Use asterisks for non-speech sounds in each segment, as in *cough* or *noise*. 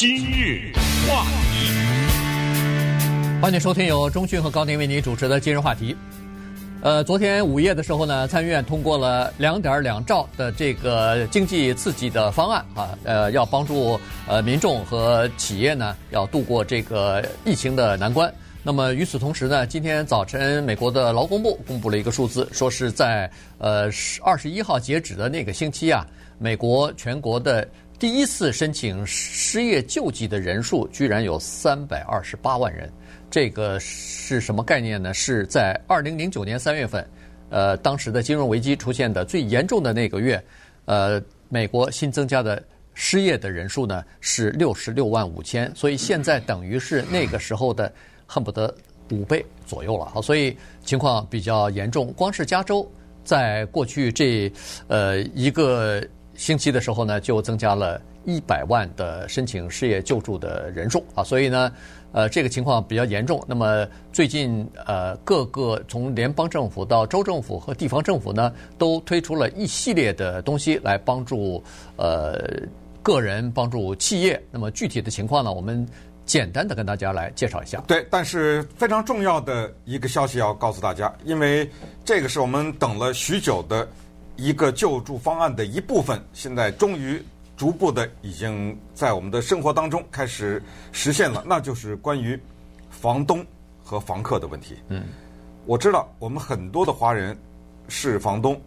今日话题，欢迎收听由钟讯和高宁为您主持的今日话题。呃，昨天午夜的时候呢，参议院通过了两点两兆的这个经济刺激的方案啊，呃，要帮助呃民众和企业呢，要度过这个疫情的难关。那么与此同时呢，今天早晨美国的劳工部公布了一个数字，说是在呃二十一号截止的那个星期啊，美国全国的第一次申请失业救济的人数居然有三百二十八万人。这个是什么概念呢？是在二零零九年三月份，呃，当时的金融危机出现的最严重的那个月，呃，美国新增加的失业的人数呢是六十六万五千，所以现在等于是那个时候的恨不得五倍左右了。好，所以情况比较严重。光是加州，在过去这呃一个星期的时候呢，就增加了一百万的申请失业救助的人数啊，所以呢。呃，这个情况比较严重。那么最近，呃，各个从联邦政府到州政府和地方政府呢，都推出了一系列的东西来帮助呃个人、帮助企业。那么具体的情况呢，我们简单的跟大家来介绍一下。对，但是非常重要的一个消息要告诉大家，因为这个是我们等了许久的一个救助方案的一部分，现在终于。逐步的已经在我们的生活当中开始实现了，那就是关于房东和房客的问题。嗯，我知道我们很多的华人是房东，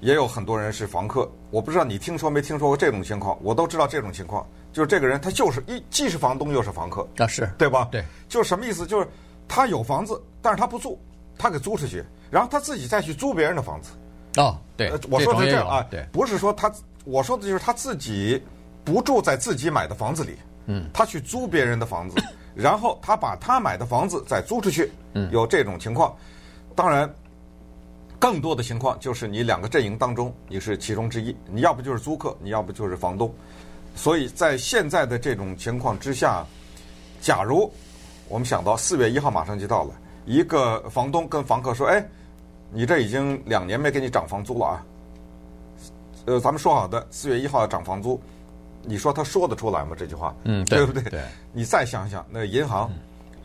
也有很多人是房客。我不知道你听说没听说过这种情况？我都知道这种情况，就是这个人他就是一既是房东又是房客。啊，是对吧？对，就是什么意思？就是他有房子，但是他不住，他给租出去，然后他自己再去租别人的房子。哦，对，我说的是这样啊，对，不是说他。我说的就是他自己不住在自己买的房子里，嗯，他去租别人的房子，然后他把他买的房子再租出去，嗯，有这种情况。当然，更多的情况就是你两个阵营当中你是其中之一，你要不就是租客，你要不就是房东。所以在现在的这种情况之下，假如我们想到四月一号马上就到了，一个房东跟房客说：“哎，你这已经两年没给你涨房租了啊。”呃，咱们说好的四月一号要涨房租，你说他说得出来吗？这句话，嗯，*laughs* 对，对不对？对。你再想想，那银行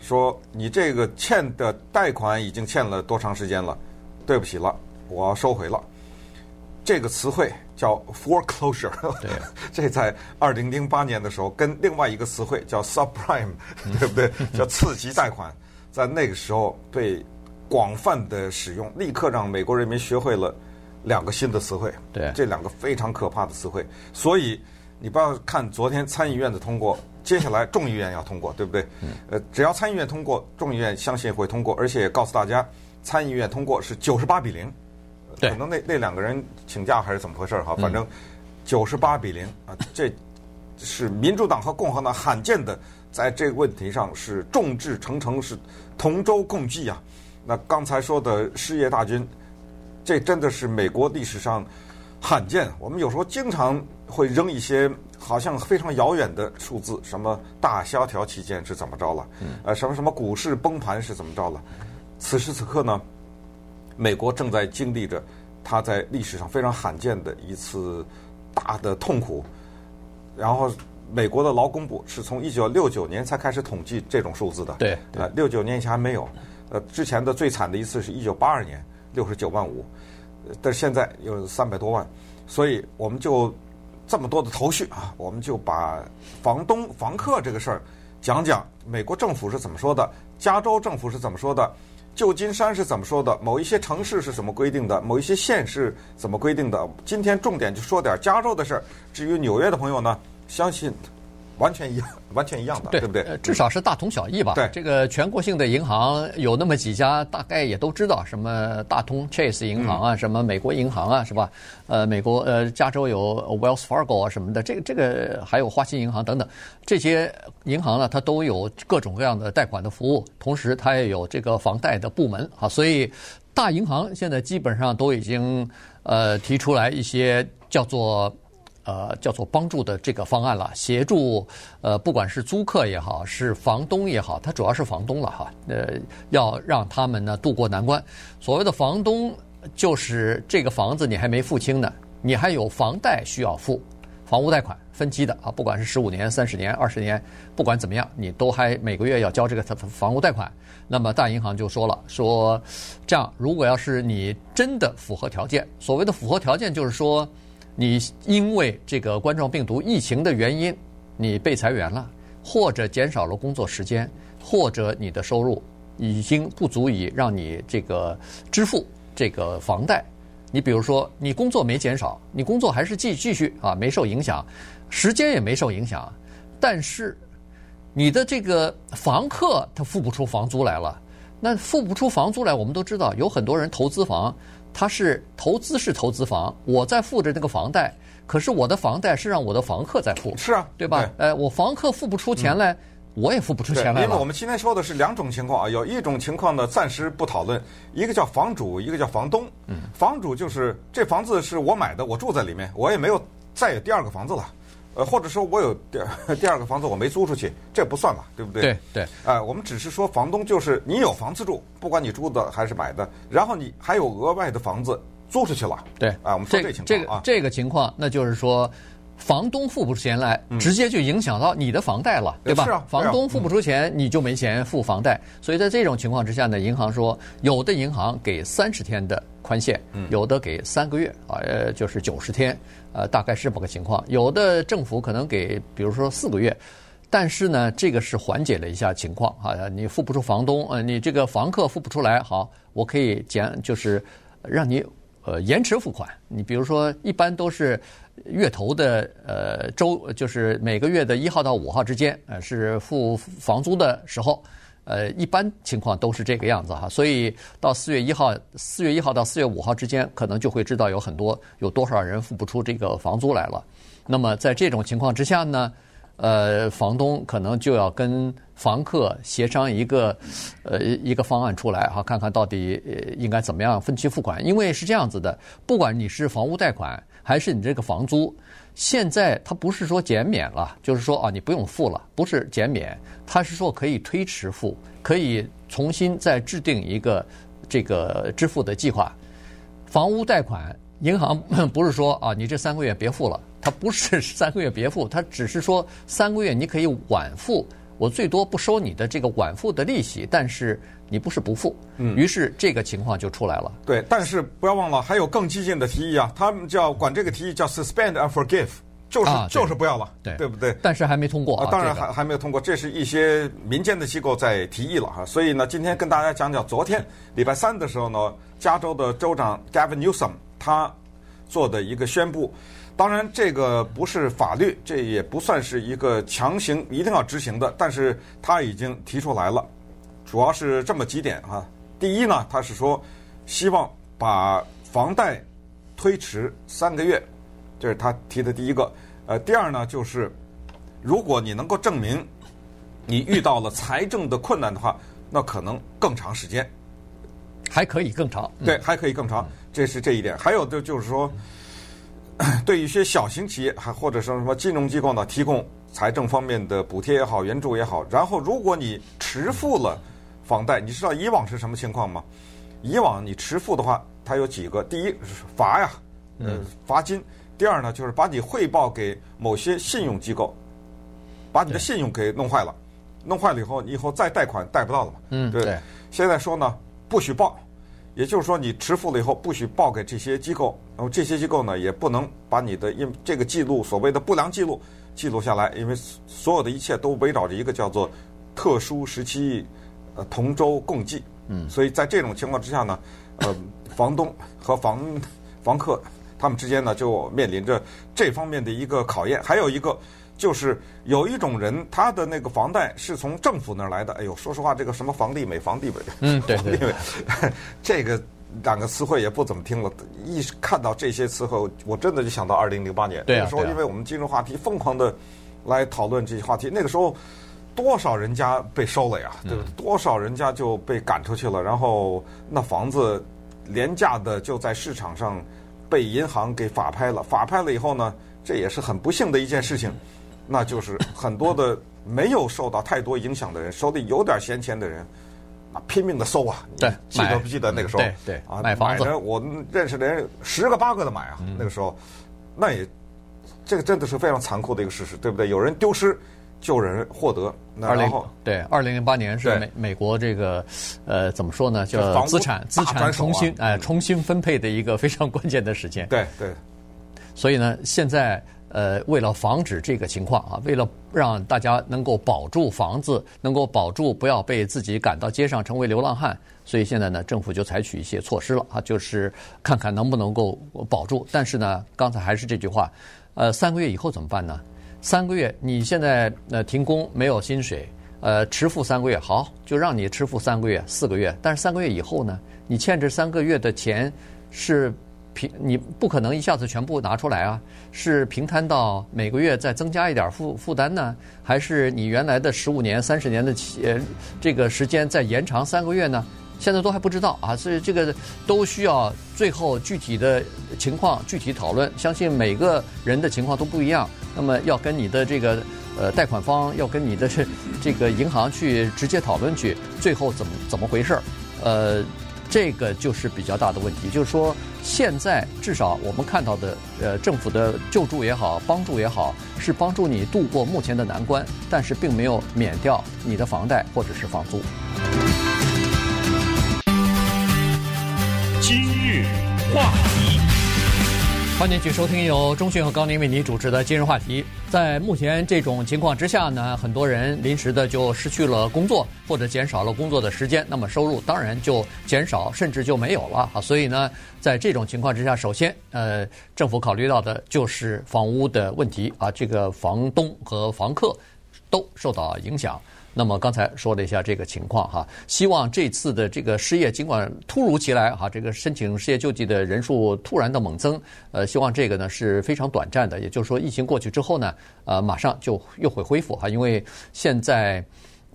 说你这个欠的贷款已经欠了多长时间了？对不起了，我要收回了。这个词汇叫 foreclosure，*laughs* 对，*laughs* 这在二零零八年的时候，跟另外一个词汇叫 subprime，对不对？叫次级贷款，在那个时候被广泛的使用，立刻让美国人民学会了。两个新的词汇，对，这两个非常可怕的词汇，所以你不要看昨天参议院的通过，接下来众议院要通过，对不对？嗯。呃，只要参议院通过，众议院相信会通过，而且也告诉大家，参议院通过是九十八比零。对。可能那那两个人请假还是怎么回事哈？反正九十八比零啊，这是民主党和共和党罕见的在这个问题上是众志成城，是同舟共济啊。那刚才说的失业大军。这真的是美国历史上罕见。我们有时候经常会扔一些好像非常遥远的数字，什么大萧条期间是怎么着了？呃，什么什么股市崩盘是怎么着了？此时此刻呢，美国正在经历着它在历史上非常罕见的一次大的痛苦。然后，美国的劳工部是从一九六九年才开始统计这种数字的。对，呃，六九年以前还没有。呃，之前的最惨的一次是一九八二年。六十九万五，但是现在有三百多万，所以我们就这么多的头绪啊，我们就把房东、房客这个事儿讲讲。美国政府是怎么说的？加州政府是怎么说的？旧金山是怎么说的？某一些城市是怎么规定的？某一些县是怎么规定的？今天重点就说点加州的事儿。至于纽约的朋友呢，相信。完全一样，*laughs* 完全一样的，对，对不对？至少是大同小异吧。对，这个全国性的银行有那么几家，大概也都知道，什么大通 Chase 银行啊，嗯、什么美国银行啊，是吧？呃，美国呃，加州有 Wells Fargo 啊什么的，这个这个还有花旗银行等等，这些银行呢，它都有各种各样的贷款的服务，同时它也有这个房贷的部门啊，所以大银行现在基本上都已经呃提出来一些叫做。呃，叫做帮助的这个方案了，协助呃，不管是租客也好，是房东也好，他主要是房东了哈。呃，要让他们呢渡过难关。所谓的房东，就是这个房子你还没付清呢，你还有房贷需要付，房屋贷款分期的啊，不管是十五年、三十年、二十年，不管怎么样，你都还每个月要交这个房屋贷款。那么大银行就说了，说这样如果要是你真的符合条件，所谓的符合条件就是说，你因为这个冠状病毒疫情的原因，你被裁员了，或者减少了工作时间，或者你的收入已经不足以让你这个支付这个房贷。你比如说，你工作没减少，你工作还是继继续啊，没受影响，时间也没受影响，但是你的这个房客他付不出房租来了，那付不出房租来，我们都知道有很多人投资房，他是投资是投资房，我在付着那个房贷，可是我的房贷是让我的房客在付，是啊，对吧？对呃，我房客付不出钱来。嗯我也付不出钱来了。因为我们今天说的是两种情况啊，有一种情况呢，暂时不讨论，一个叫房主，一个叫房东。嗯，房主就是这房子是我买的，我住在里面，我也没有再有第二个房子了，呃，或者说我有第 *laughs* 第二个房子我没租出去，这不算吧，对不对？对对。啊、呃，我们只是说房东就是你有房子住，不管你租的还是买的，然后你还有额外的房子租出去了。对。啊，我们说这情况这个、啊，这个情况，那就是说。房东付不出钱来，直接就影响到你的房贷了，嗯、对吧？是啊。房东付不出钱，你就没钱付房贷。所以在这种情况之下呢，银行说，有的银行给三十天的宽限，有的给三个月啊，呃，就是九十天，呃，大概是这么个情况。有的政府可能给，比如说四个月，但是呢，这个是缓解了一下情况啊。你付不出房东，呃，你这个房客付不出来，好，我可以减，就是让你呃延迟付款。你比如说，一般都是。月头的呃周就是每个月的一号到五号之间，呃是付房租的时候，呃一般情况都是这个样子哈，所以到四月一号，四月一号到四月五号之间，可能就会知道有很多有多少人付不出这个房租来了。那么在这种情况之下呢，呃房东可能就要跟房客协商一个呃一个方案出来哈，看看到底应该怎么样分期付款，因为是这样子的，不管你是房屋贷款。还是你这个房租，现在它不是说减免了，就是说啊，你不用付了，不是减免，它是说可以推迟付，可以重新再制定一个这个支付的计划。房屋贷款，银行 *laughs* 不是说啊，你这三个月别付了，它不是 *laughs* 三个月别付，它只是说三个月你可以晚付，我最多不收你的这个晚付的利息，但是。你不是不付，嗯，于是这个情况就出来了。对，但是不要忘了，还有更激进的提议啊，他们叫管这个提议叫 suspend and forgive，就是、啊、就是不要了，对，对不对？但是还没通过啊，啊当然还、这个、还没有通过，这是一些民间的机构在提议了哈。所以呢，今天跟大家讲讲，昨天礼拜三的时候呢，加州的州长 Gavin Newsom 他做的一个宣布，当然这个不是法律，这也不算是一个强行一定要执行的，但是他已经提出来了。主要是这么几点哈，第一呢，他是说希望把房贷推迟三个月，这是他提的第一个。呃，第二呢，就是如果你能够证明你遇到了财政的困难的话，那可能更长时间，还可以更长。对，还可以更长，这是这一点。还有的就是说，*clears throat* 对一些小型企业还或者说什么金融机构呢，提供财政方面的补贴也好、援助也好。然后，如果你迟付了。房贷，你知道以往是什么情况吗？以往你迟付的话，它有几个：第一是罚呀，呃，罚金；第二呢，就是把你汇报给某些信用机构，把你的信用给弄坏了，弄坏了以后，你以后再贷款贷不到了嘛。嗯，对。现在说呢，不许报，也就是说你迟付了以后不许报给这些机构，然后这些机构呢也不能把你的因这个记录所谓的不良记录记录下来，因为所有的一切都围绕着一个叫做特殊时期。呃，同舟共济，嗯，所以在这种情况之下呢，呃，房东和房房客他们之间呢就面临着这方面的一个考验。还有一个就是有一种人，他的那个房贷是从政府那儿来的。哎呦，说实话，这个什么房地美、房地美，嗯，对对对，*laughs* 这个两个词汇也不怎么听了。一看到这些词汇，我真的就想到二零零八年，对啊，那个时候，因为我们金融话题疯狂的来讨论这些话题，那个时候。多少人家被收了呀？对吧？多少人家就被赶出去了，然后那房子廉价的就在市场上被银行给法拍了。法拍了以后呢，这也是很不幸的一件事情。那就是很多的没有受到太多影响的人，手里有点闲钱的人，啊，拼命的搜啊。对，记得不记得那个时候？对对啊，买房子，我认识的人十个八个的买啊。那个时候，那也。这个真的是非常残酷的一个事实，对不对？有人丢失，就有人获得。那二零后对，二零零八年是美美国这个呃怎么说呢？叫房资产资产重新哎、重新分配的一个非常关键的时间。对对，所以呢，现在呃，为了防止这个情况啊，为了让大家能够保住房子，能够保住不要被自己赶到街上成为流浪汉，所以现在呢，政府就采取一些措施了啊，就是看看能不能够保住。但是呢，刚才还是这句话，呃，三个月以后怎么办呢？三个月，你现在呃停工没有薪水，呃，迟付三个月，好，就让你迟付三个月、四个月。但是三个月以后呢，你欠这三个月的钱是。平你不可能一下子全部拿出来啊，是平摊到每个月再增加一点负负担呢，还是你原来的十五年、三十年的期呃这个时间再延长三个月呢？现在都还不知道啊，所以这个都需要最后具体的情况具体讨论。相信每个人的情况都不一样，那么要跟你的这个呃贷款方要跟你的这 *laughs* 这个银行去直接讨论去，最后怎么怎么回事儿？呃。这个就是比较大的问题，就是说，现在至少我们看到的，呃，政府的救助也好，帮助也好，是帮助你度过目前的难关，但是并没有免掉你的房贷或者是房租。今日话题。欢迎继续收听由中讯和高宁为您主持的今日话题。在目前这种情况之下呢，很多人临时的就失去了工作，或者减少了工作的时间，那么收入当然就减少，甚至就没有了啊。所以呢，在这种情况之下，首先，呃，政府考虑到的就是房屋的问题啊，这个房东和房客都受到影响。那么刚才说了一下这个情况哈，希望这次的这个失业尽管突如其来哈，这个申请失业救济的人数突然的猛增，呃，希望这个呢是非常短暂的，也就是说疫情过去之后呢，呃，马上就又会恢复哈，因为现在，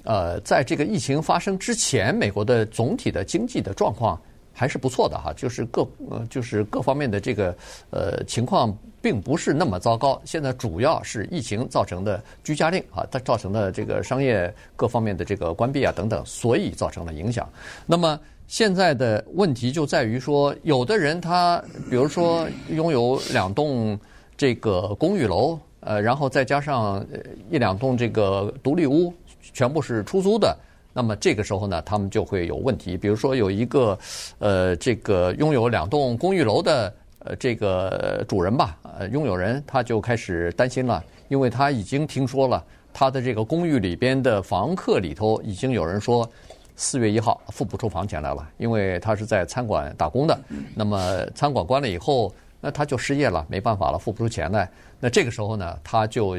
呃，在这个疫情发生之前，美国的总体的经济的状况。还是不错的哈，就是各呃，就是各方面的这个呃情况并不是那么糟糕。现在主要是疫情造成的居家令啊，它造成的这个商业各方面的这个关闭啊等等，所以造成了影响。那么现在的问题就在于说，有的人他比如说拥有两栋这个公寓楼，呃，然后再加上一两栋这个独立屋，全部是出租的。那么这个时候呢，他们就会有问题。比如说有一个，呃，这个拥有两栋公寓楼的呃这个主人吧，呃，拥有人他就开始担心了，因为他已经听说了他的这个公寓里边的房客里头已经有人说，四月一号付不出房钱来了，因为他是在餐馆打工的。那么餐馆关了以后，那他就失业了，没办法了，付不出钱来。那这个时候呢，他就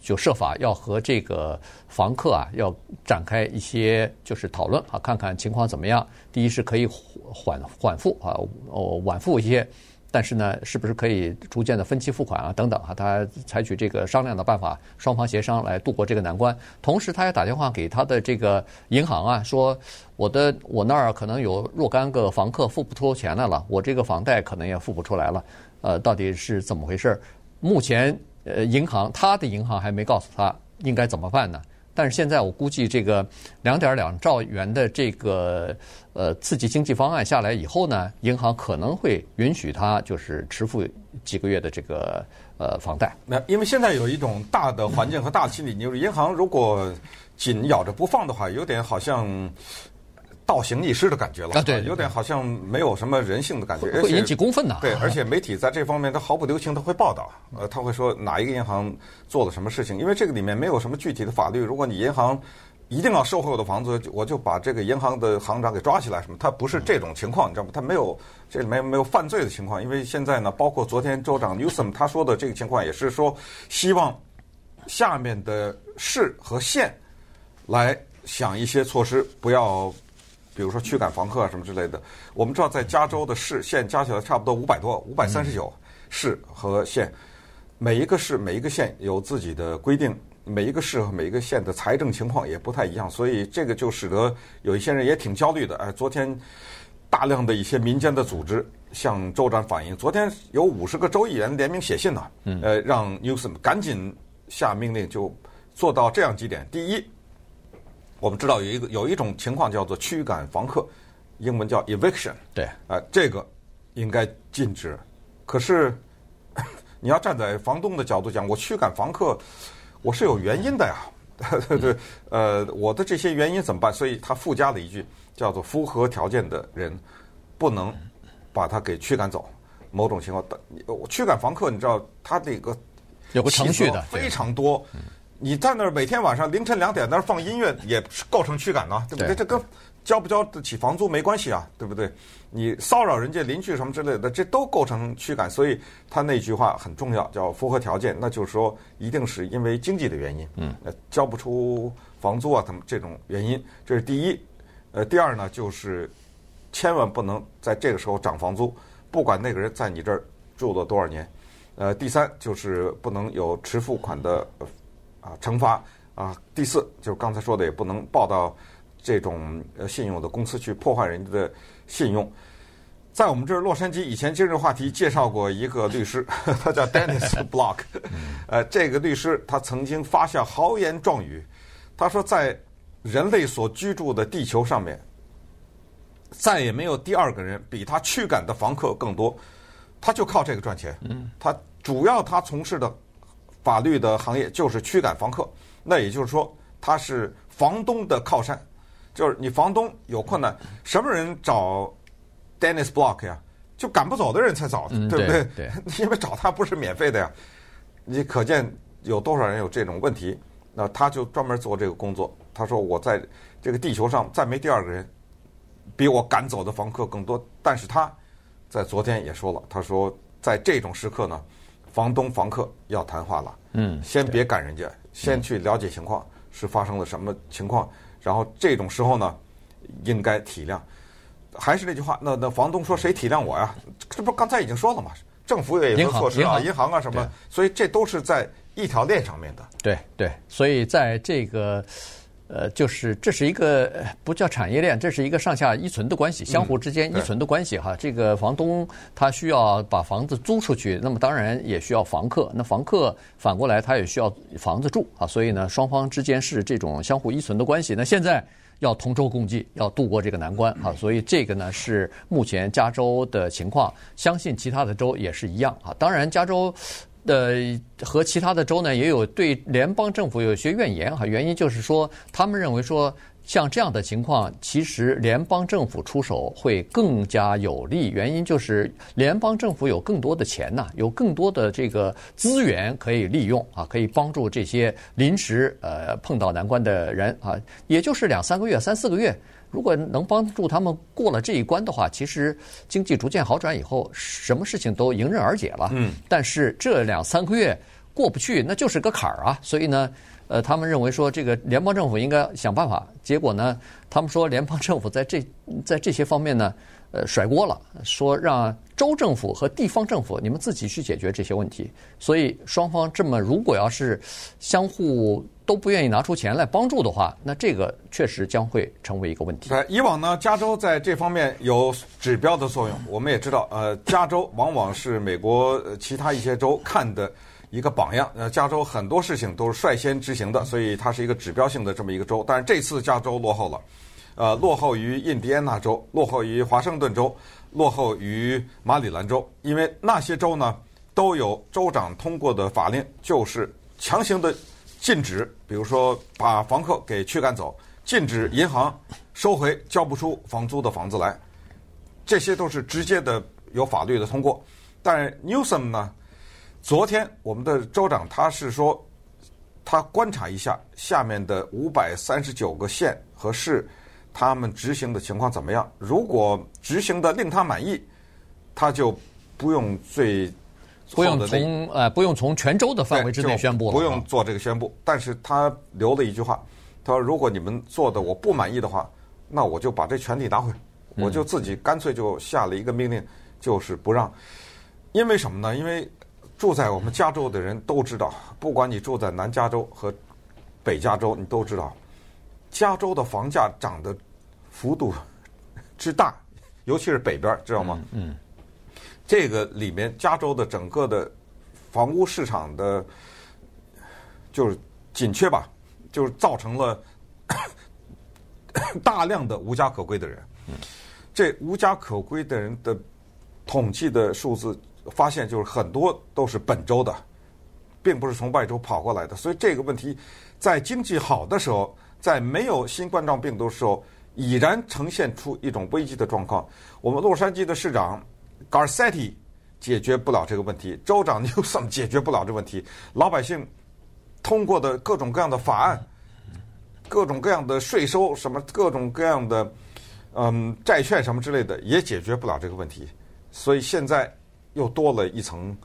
就设法要和这个房客啊，要展开一些就是讨论啊，看看情况怎么样。第一是可以缓缓付啊，哦晚付一些，但是呢，是不是可以逐渐的分期付款啊等等啊？他采取这个商量的办法，双方协商来度过这个难关。同时，他也打电话给他的这个银行啊，说我的我那儿可能有若干个房客付不出钱来了，我这个房贷可能也付不出来了。呃，到底是怎么回事？目前，呃，银行他的银行还没告诉他应该怎么办呢？但是现在我估计，这个两点两兆元的这个呃刺激经济方案下来以后呢，银行可能会允许他就是支付几个月的这个呃房贷。那因为现在有一种大的环境和大的心理，就是银行如果紧咬着不放的话，有点好像。倒行逆施的感觉了啊，对，有点好像没有什么人性的感觉，会引起公愤的。对，而且媒体在这方面他毫不留情，他会报道，呃，他会说哪一个银行做了什么事情，因为这个里面没有什么具体的法律。如果你银行一定要收回我的房子，我就把这个银行的行长给抓起来，什么？他不是这种情况，你知道吗？他没有这里面没有犯罪的情况，因为现在呢，包括昨天州长 Newsom 他说的这个情况，也是说希望下面的市和县来想一些措施，不要。比如说驱赶房客啊什么之类的，我们知道在加州的市县加起来差不多五百多，五百三十九市和县，每一个市每一个县有自己的规定，每一个市和每一个县的财政情况也不太一样，所以这个就使得有一些人也挺焦虑的。哎，昨天大量的一些民间的组织向州长反映，昨天有五十个州议员联名写信呢，呃，让 Newsom 赶紧下命令，就做到这样几点：第一。我们知道有一个有一种情况叫做驱赶房客，英文叫 eviction。对，啊、呃，这个应该禁止。可是 *laughs* 你要站在房东的角度讲，我驱赶房客，我是有原因的呀。对 *laughs* 对，呃，我的这些原因怎么办？所以他附加了一句，叫做符合条件的人不能把他给驱赶走。某种情况，我驱赶房客，你知道他这个有个程序的非常多。你在那儿每天晚上凌晨两点那儿放音乐，也构成驱赶呢，对不对？这跟交不交得起房租没关系啊，对不对？你骚扰人家邻居什么之类的，这都构成驱赶。所以他那句话很重要，叫符合条件，那就是说一定是因为经济的原因，嗯，交不出房租啊，他们这种原因，这是第一。呃，第二呢，就是千万不能在这个时候涨房租，不管那个人在你这儿住了多少年。呃，第三就是不能有迟付款的。啊，惩罚啊！第四就是刚才说的，也不能报到这种呃信用的公司去破坏人家的信用。在我们这儿洛杉矶，以前今日话题介绍过一个律师，*laughs* 他叫 Dennis *laughs* Block。呃，这个律师他曾经发下豪言壮语，他说在人类所居住的地球上面，再也没有第二个人比他驱赶的房客更多，他就靠这个赚钱。嗯，他主要他从事的。法律的行业就是驱赶房客，那也就是说，他是房东的靠山，就是你房东有困难，什么人找 Dennis Block 呀？就赶不走的人才找，对不对？对，*laughs* 因为找他不是免费的呀。你可见有多少人有这种问题？那他就专门做这个工作。他说：“我在这个地球上再没第二个人比我赶走的房客更多。”但是他在昨天也说了，他说在这种时刻呢。房东房客要谈话了，嗯，先别赶人家，先去了解情况是发生了什么情况，然后这种时候呢，应该体谅。还是那句话，那那房东说谁体谅我呀？这不刚才已经说了吗？政府也有措施啊，银行啊什么，所以这都是在一条链上面的。对对，所以在这个。呃，就是这是一个不叫产业链，这是一个上下依存的关系，相互之间依存的关系哈。这个房东他需要把房子租出去，那么当然也需要房客，那房客反过来他也需要房子住啊。所以呢，双方之间是这种相互依存的关系。那现在要同舟共济，要度过这个难关啊。所以这个呢是目前加州的情况，相信其他的州也是一样啊。当然，加州。呃，和其他的州呢，也有对联邦政府有些怨言哈。原因就是说，他们认为说，像这样的情况，其实联邦政府出手会更加有利。原因就是联邦政府有更多的钱呐，有更多的这个资源可以利用啊，可以帮助这些临时呃碰到难关的人啊，也就是两三个月、三四个月。如果能帮助他们过了这一关的话，其实经济逐渐好转以后，什么事情都迎刃而解了。嗯。但是这两三个月过不去，那就是个坎儿啊。所以呢，呃，他们认为说这个联邦政府应该想办法。结果呢，他们说联邦政府在这在这些方面呢，呃，甩锅了，说让州政府和地方政府你们自己去解决这些问题。所以双方这么如果要是相互。都不愿意拿出钱来帮助的话，那这个确实将会成为一个问题。以往呢，加州在这方面有指标的作用。我们也知道，呃，加州往往是美国其他一些州看的一个榜样。呃，加州很多事情都是率先执行的，所以它是一个指标性的这么一个州。但是这次加州落后了，呃，落后于印第安纳州，落后于华盛顿州，落后于马里兰州，因为那些州呢都有州长通过的法令，就是强行的。禁止，比如说把房客给驱赶走，禁止银行收回交不出房租的房子来，这些都是直接的有法律的通过。但 Newsom 呢，昨天我们的州长他是说，他观察一下下面的五百三十九个县和市，他们执行的情况怎么样？如果执行的令他满意，他就不用最。不用从呃，不用从泉州的范围之内宣布了，不用做这个宣布。但是他留了一句话，他说：“如果你们做的我不满意的话，那我就把这权利拿回，我就自己干脆就下了一个命令，就是不让。因为什么呢？因为住在我们加州的人都知道，不管你住在南加州和北加州，你都知道，加州的房价涨的幅度 *laughs* 之大，尤其是北边，知道吗？嗯。这个里面，加州的整个的房屋市场的，就是紧缺吧，就是造成了 *coughs* 大量的无家可归的人。这无家可归的人的统计的数字发现就是很多都是本州的，并不是从外州跑过来的。所以这个问题在经济好的时候，在没有新冠状病毒的时候，已然呈现出一种危机的状况。我们洛杉矶的市长 Garcetti 解决不了这个问题，*laughs* 州长 Newsom 解决不了这个问题，老百姓通过的各种各样的法案。各种各样的税收，什么各种各样的，嗯，债券什么之类的，也解决不了这个问题。所以现在又多了一层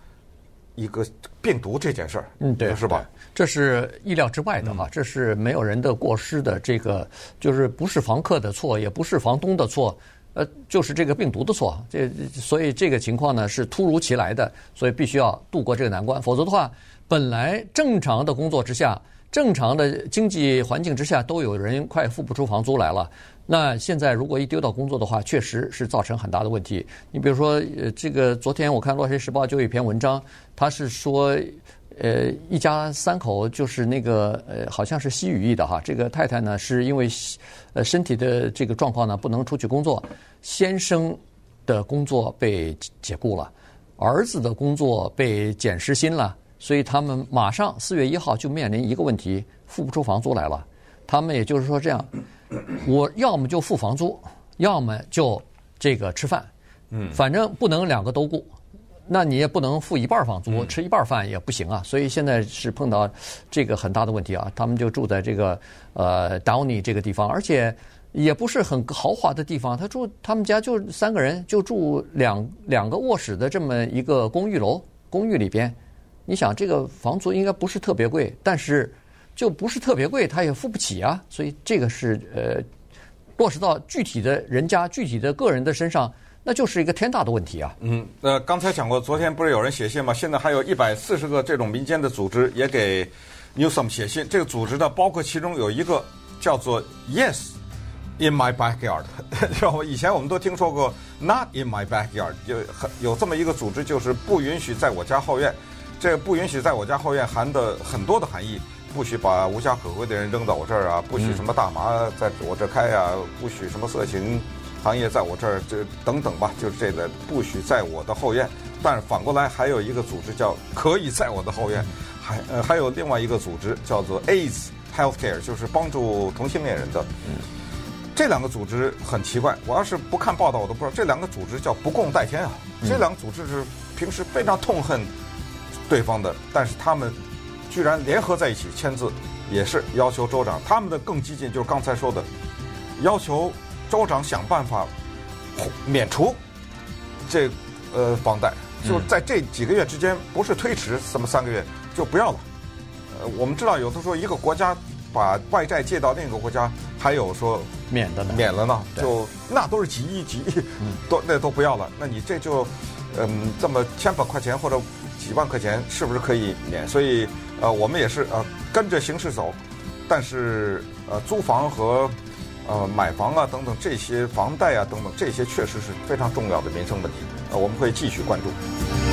一个病毒这件事儿，嗯，对，是吧？这是意料之外的哈，这是没有人的过失的，这个就是不是房客的错，也不是房东的错，呃，就是这个病毒的错。这所以这个情况呢是突如其来的，所以必须要度过这个难关，否则的话，本来正常的工作之下。正常的经济环境之下，都有人快付不出房租来了。那现在如果一丢到工作的话，确实是造成很大的问题。你比如说，呃，这个昨天我看《洛杉矶时报》就有一篇文章，他是说，呃，一家三口就是那个呃，好像是西语裔的哈。这个太太呢是因为呃身体的这个状况呢不能出去工作，先生的工作被解雇了，儿子的工作被减时薪了。所以他们马上四月一号就面临一个问题，付不出房租来了。他们也就是说这样，我要么就付房租，要么就这个吃饭，嗯，反正不能两个都顾。那你也不能付一半房租，吃一半饭也不行啊。所以现在是碰到这个很大的问题啊。他们就住在这个呃 Downey 这个地方，而且也不是很豪华的地方。他住他们家就三个人，就住两两个卧室的这么一个公寓楼，公寓里边。你想这个房租应该不是特别贵，但是就不是特别贵，他也付不起啊。所以这个是呃，落实到具体的人家、具体的个人的身上，那就是一个天大的问题啊。嗯，呃，刚才讲过，昨天不是有人写信吗？现在还有一百四十个这种民间的组织也给 Newsom 写信。这个组织呢，包括其中有一个叫做 Yes in my backyard。*laughs* 知道吗以前我们都听说过 Not in my backyard，有很有这么一个组织，就是不允许在我家后院。这个不允许在我家后院含的很多的含义，不许把无家可归的人扔到我这儿啊，不许什么大麻在我这开啊，不许什么色情行业在我这儿这等等吧，就是这个不许在我的后院。但是反过来还有一个组织叫可以在我的后院，还呃还有另外一个组织叫做 AIDS Healthcare，就是帮助同性恋人的。这两个组织很奇怪，我要是不看报道我都不知道，这两个组织叫不共戴天啊。这两个组织是平时非常痛恨。对方的，但是他们居然联合在一起签字，也是要求州长。他们的更激进，就是刚才说的，要求州长想办法免除这呃房贷，就在这几个月之间，不是推迟什么三个月，就不要了。呃，我们知道有的时候一个国家把外债借到另一个国家，还有说免的呢，免了呢，就那都是几亿几亿，*laughs* 都那都不要了。那你这就嗯这么千把块钱或者。几万块钱是不是可以免？所以，呃，我们也是呃跟着形势走，但是呃租房和呃买房啊等等这些房贷啊等等这些确实是非常重要的民生问题，呃我们会继续关注。